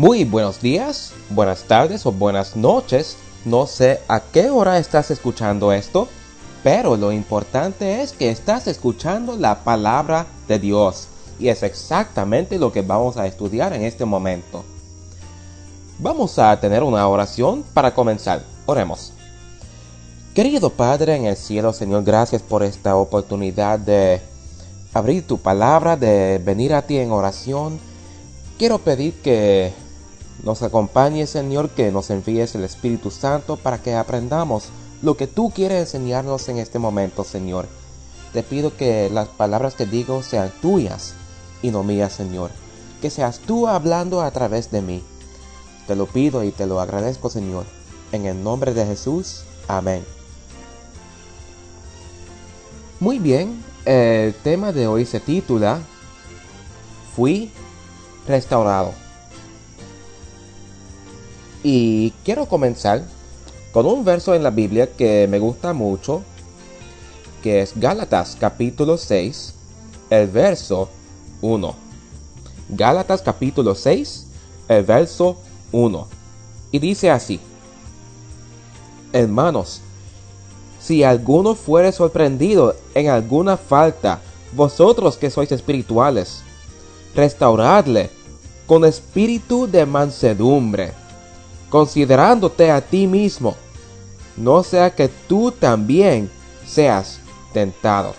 Muy buenos días, buenas tardes o buenas noches. No sé a qué hora estás escuchando esto, pero lo importante es que estás escuchando la palabra de Dios. Y es exactamente lo que vamos a estudiar en este momento. Vamos a tener una oración para comenzar. Oremos. Querido Padre en el cielo, Señor, gracias por esta oportunidad de abrir tu palabra, de venir a ti en oración. Quiero pedir que nos acompañe, Señor, que nos envíes el Espíritu Santo para que aprendamos lo que tú quieres enseñarnos en este momento, Señor. Te pido que las palabras que digo sean tuyas y no mías, Señor. Que seas tú hablando a través de mí. Te lo pido y te lo agradezco, Señor. En el nombre de Jesús. Amén. Muy bien, el tema de hoy se titula Fui restaurado. Y quiero comenzar con un verso en la Biblia que me gusta mucho, que es Gálatas capítulo 6, el verso 1. Gálatas capítulo 6, el verso 1. Y dice así, Hermanos, si alguno fuere sorprendido en alguna falta, vosotros que sois espirituales, restauradle con espíritu de mansedumbre considerándote a ti mismo, no sea que tú también seas tentado.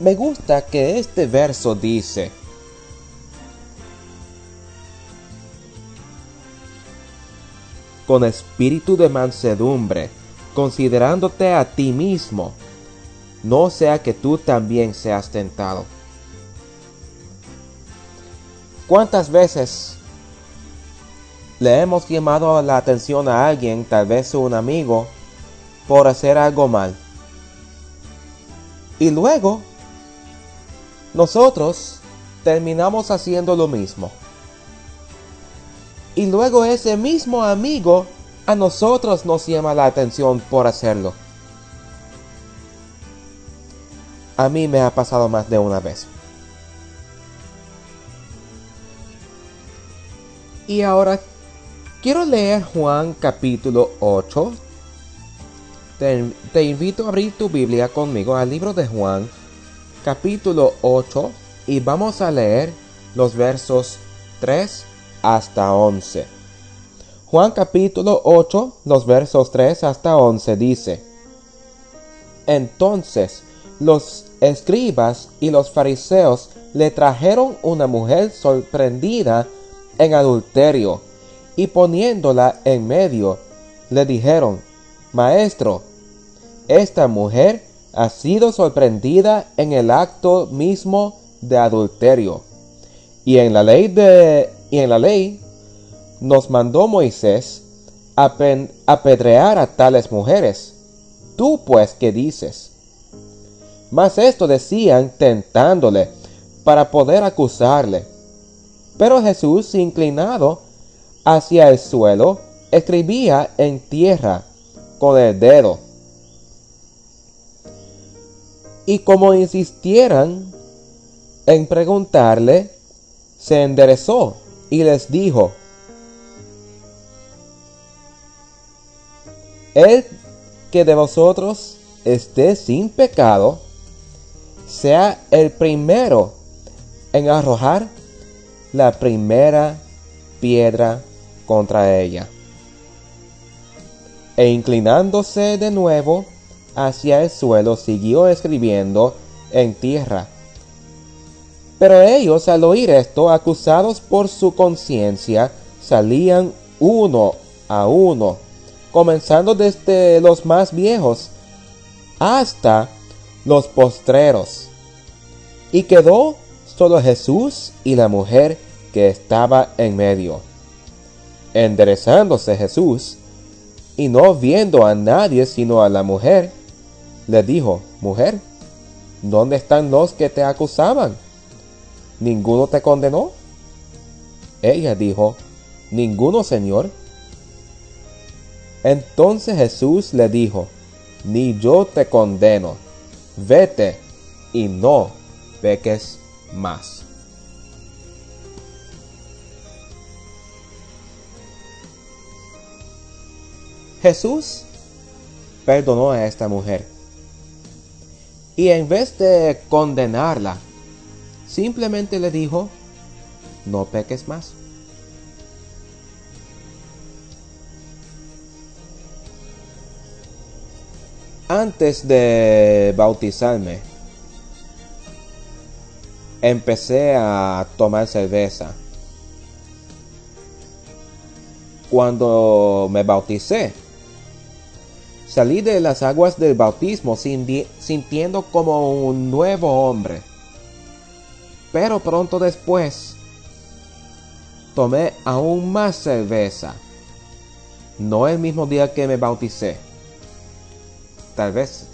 Me gusta que este verso dice, con espíritu de mansedumbre, considerándote a ti mismo, no sea que tú también seas tentado. ¿Cuántas veces le hemos llamado la atención a alguien, tal vez un amigo, por hacer algo mal? Y luego, nosotros terminamos haciendo lo mismo. Y luego ese mismo amigo a nosotros nos llama la atención por hacerlo. A mí me ha pasado más de una vez. Y ahora quiero leer Juan capítulo 8. Te, invito a abrir tu Biblia conmigo al libro de Juan capítulo 8 y vamos a leer los versos 3 hasta 11. Juan capítulo 8, los versos 3 hasta 11 dice, Entonces los escribas y los fariseos le trajeron una mujer sorprendida en adulterio, y poniéndola en medio, le dijeron, Maestro, esta mujer ha sido sorprendida en el acto mismo de adulterio. Y en la ley de y en la ley nos mandó Moisés apedrear a tales mujeres. Tú pues qué dices? Mas esto decían tentándole para poder acusarle. Pero Jesús, inclinado hacia el suelo, escribía en tierra con el dedo. Y como insistieran en preguntarle, se enderezó y les dijo, El que de vosotros esté sin pecado, sea el primero en arrojar la primera piedra contra ella. E inclinándose de nuevo hacia el suelo, siguió escribiendo en tierra. Pero ellos al oír esto, acusados por su conciencia, salían uno a uno, comenzando desde los más viejos hasta los postreros. Y quedó solo Jesús y la mujer que estaba en medio. Enderezándose Jesús, y no viendo a nadie sino a la mujer, le dijo, Mujer, ¿dónde están los que te acusaban? ¿Ninguno te condenó? Ella dijo, Ninguno, Señor. Entonces Jesús le dijo, Ni yo te condeno, vete y no peques más. Jesús perdonó a esta mujer. Y en vez de condenarla, simplemente le dijo, no peques más. Antes de bautizarme, empecé a tomar cerveza. Cuando me bauticé, salí de las aguas del bautismo sintiendo como un nuevo hombre. Pero pronto después, tomé aún más cerveza. No el mismo día que me bauticé. Tal vez,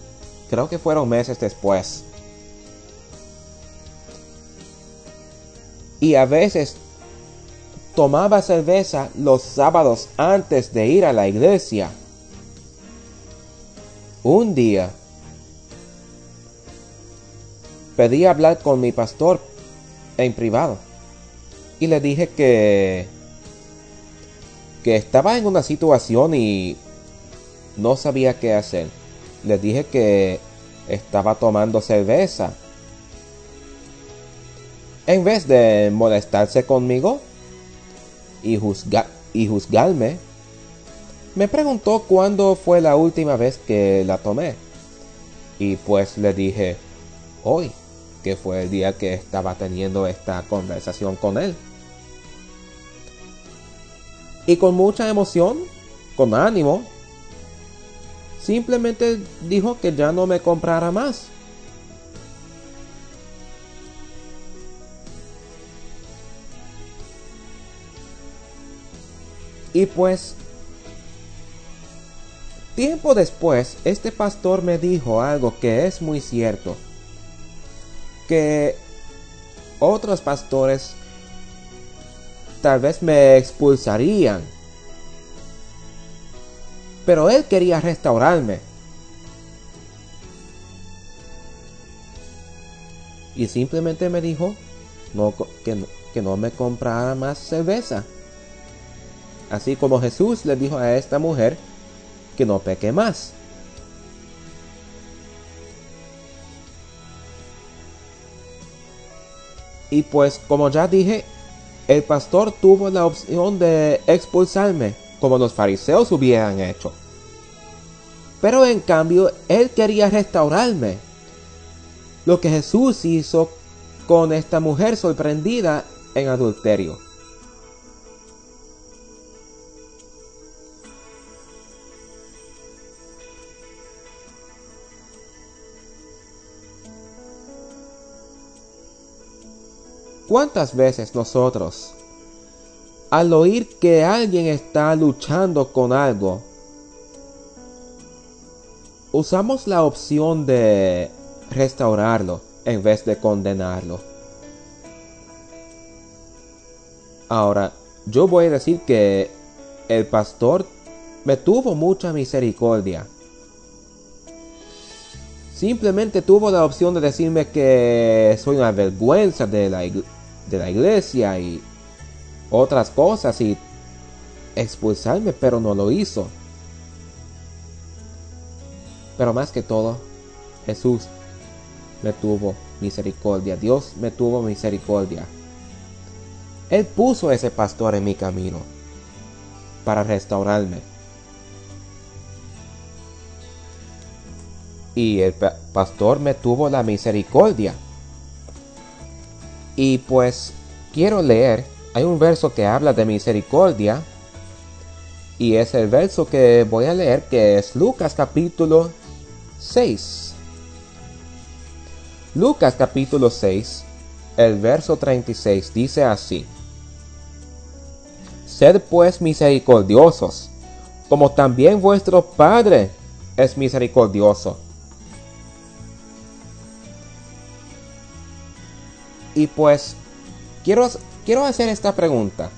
creo que fueron meses después. Y a veces tomaba cerveza los sábados antes de ir a la iglesia. Un día pedí hablar con mi pastor en privado y le dije que que estaba en una situación y no sabía qué hacer. Le dije que estaba tomando cerveza en vez de molestarse conmigo y, y juzgarme, me preguntó cuándo fue la última vez que la tomé. Y pues le dije, hoy, que fue el día que estaba teniendo esta conversación con él. Y con mucha emoción, con ánimo, simplemente dijo que ya no me comprara más. Y pues, tiempo después, este pastor me dijo algo que es muy cierto. Que otros pastores tal vez me expulsarían. Pero él quería restaurarme. Y simplemente me dijo no, que, que no me comprara más cerveza así como Jesús le dijo a esta mujer que no peque más. Y pues como ya dije, el pastor tuvo la opción de expulsarme, como los fariseos hubieran hecho. Pero en cambio, él quería restaurarme. Lo que Jesús hizo con esta mujer sorprendida en adulterio. ¿Cuántas veces nosotros, al oír que alguien está luchando con algo, usamos la opción de restaurarlo en vez de condenarlo? Ahora, yo voy a decir que el pastor me tuvo mucha misericordia. simplemente tuvo la opción de decirme que soy una vergüenza de la, de la iglesia y otras cosas y expulsarme, pero no lo hizo. Pero más que todo, Jesús me tuvo misericordia. Dios me tuvo misericordia. Él puso ese pastor en mi camino para restaurarme. Y el pastor me tuvo la misericordia. Y pues quiero leer, hay un verso que habla de misericordia. Y es el verso que voy a leer que es Lucas capítulo 6. Lucas capítulo 6, el verso 36 dice así. Sed pues misericordiosos, como también vuestro Padre es misericordioso. Y pues, quiero, quiero hacer esta pregunta.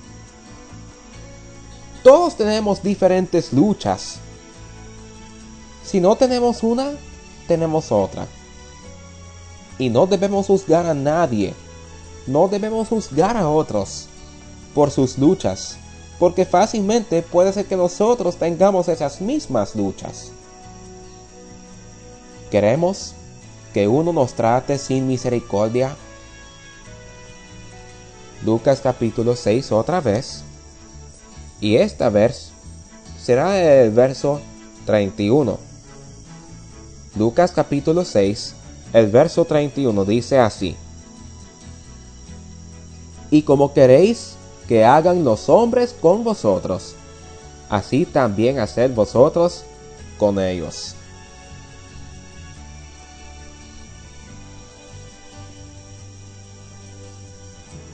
Todos tenemos diferentes luchas. Si no tenemos una, tenemos otra. Y no debemos juzgar a nadie. No debemos juzgar a otros por sus luchas. Porque fácilmente puede ser que nosotros tengamos esas mismas luchas. ¿Queremos que uno nos trate sin misericordia? Lucas capítulo 6 otra vez. Y esta vez será el verso 31. Lucas capítulo 6 el verso 31 dice así. Y como queréis que hagan los hombres con vosotros, así también haced vosotros con ellos.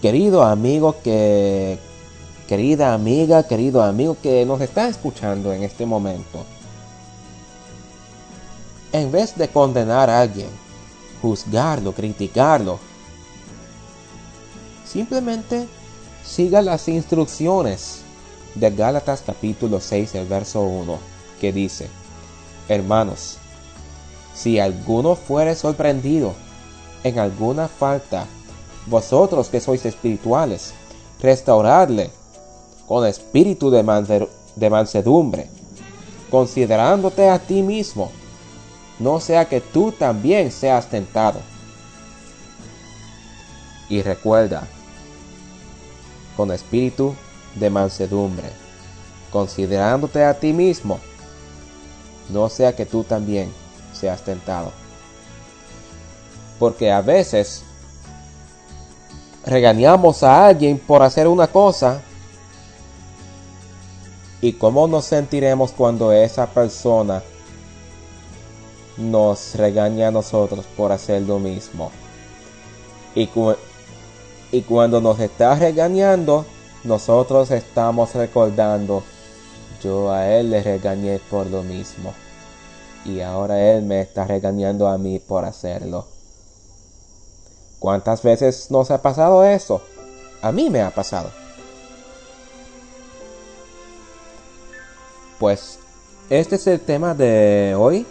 Querido amigo que querida amiga, querido amigo que nos está escuchando en este momento. En vez de condenar a alguien, juzgarlo, criticarlo. Simplemente siga las instrucciones de Gálatas capítulo 6, el verso 1, que dice, Hermanos, si alguno fuere sorprendido en alguna falta, vosotros que sois espirituales, restauradle con espíritu de, de mansedumbre, considerándote a ti mismo no sea que tú también seas tentado. Y recuerda, con espíritu de mansedumbre, considerándote a ti mismo, no sea que tú también seas tentado. Porque a veces regañamos a alguien por hacer una cosa y cómo nos sentiremos cuando esa persona nos regaña a nosotros por hacer lo mismo. Y, y cuando nos está regañando, nosotros estamos recordando, yo a él le regañé por lo mismo. Y ahora él me está regañando a mí por hacerlo. ¿Cuántas veces nos ha pasado eso? A mí me ha pasado. Pues este es el tema de hoy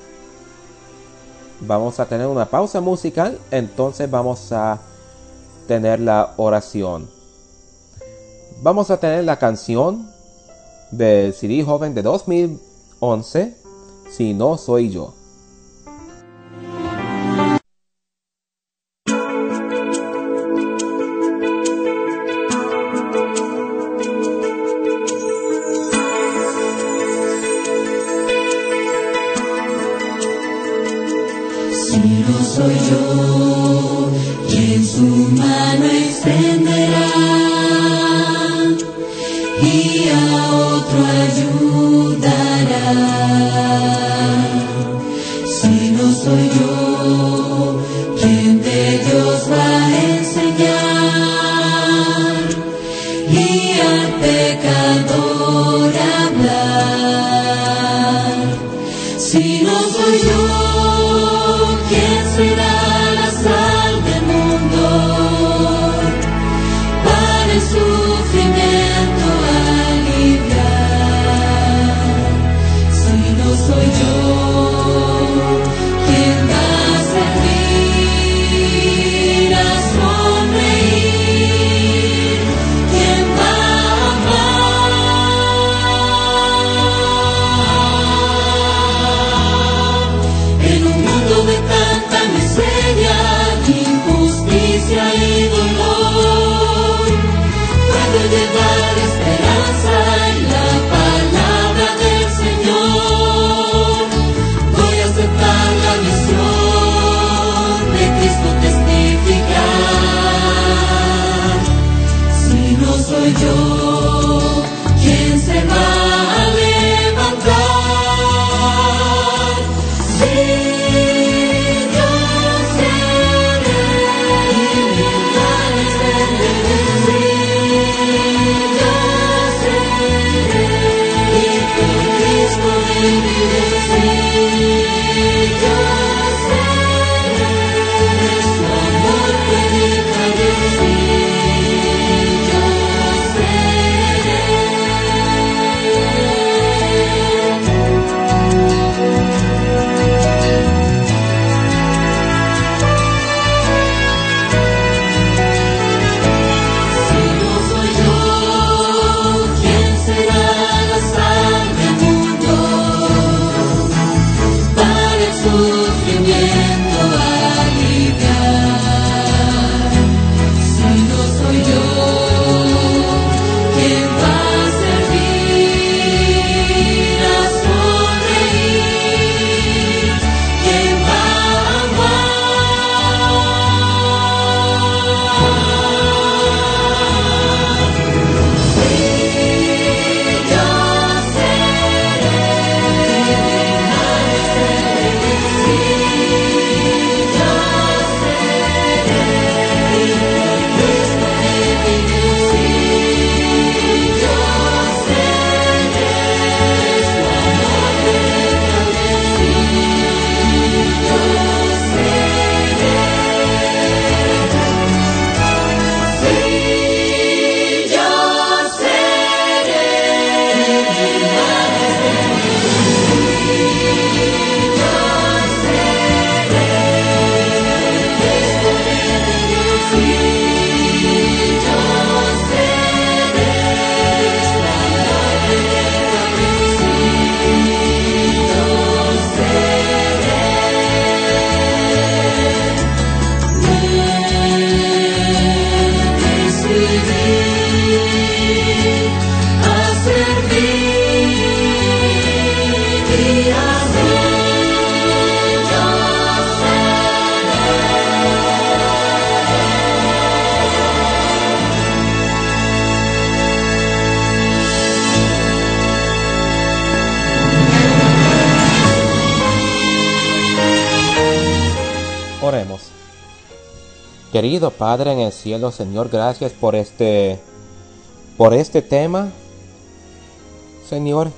vamos a tener una pausa musical, entonces vamos a tener la oración. Vamos a tener la canción del CD joven de 2011, Si no soy yo. Querido Padre en el cielo, Señor, gracias por este por este tema. Señor,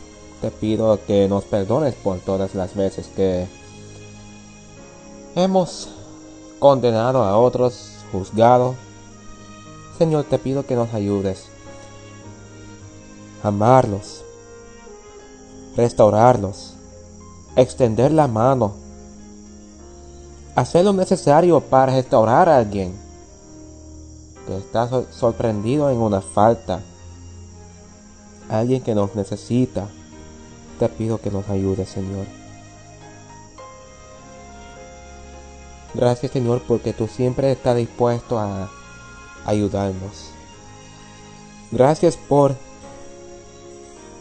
te pido que nos perdones por todas las veces que hemos condenado a otros, juzgado. Señor, te pido que nos ayudes a amarlos, restaurarlos, extender la mano hacer lo necesario para restaurar a alguien que está sor- sorprendido en una falta, alguien que nos necesita. Te pido que nos ayudes, Señor. Gracias, Señor, porque tú siempre estás dispuesto a ayudarnos. Gracias por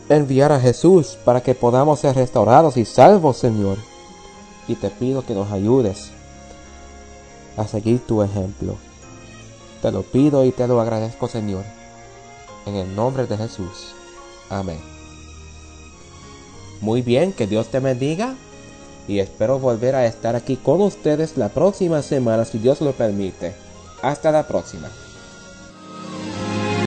enviar a Jesús para que podamos ser restaurados y salvos, Señor. Y te pido que nos ayudes a seguir tu ejemplo. Te lo pido y te lo agradezco, Señor. En el nombre de Jesús. Amén. Muy bien, que Dios te bendiga. Y espero volver a estar aquí con ustedes la próxima semana, si Dios lo permite. Hasta la próxima.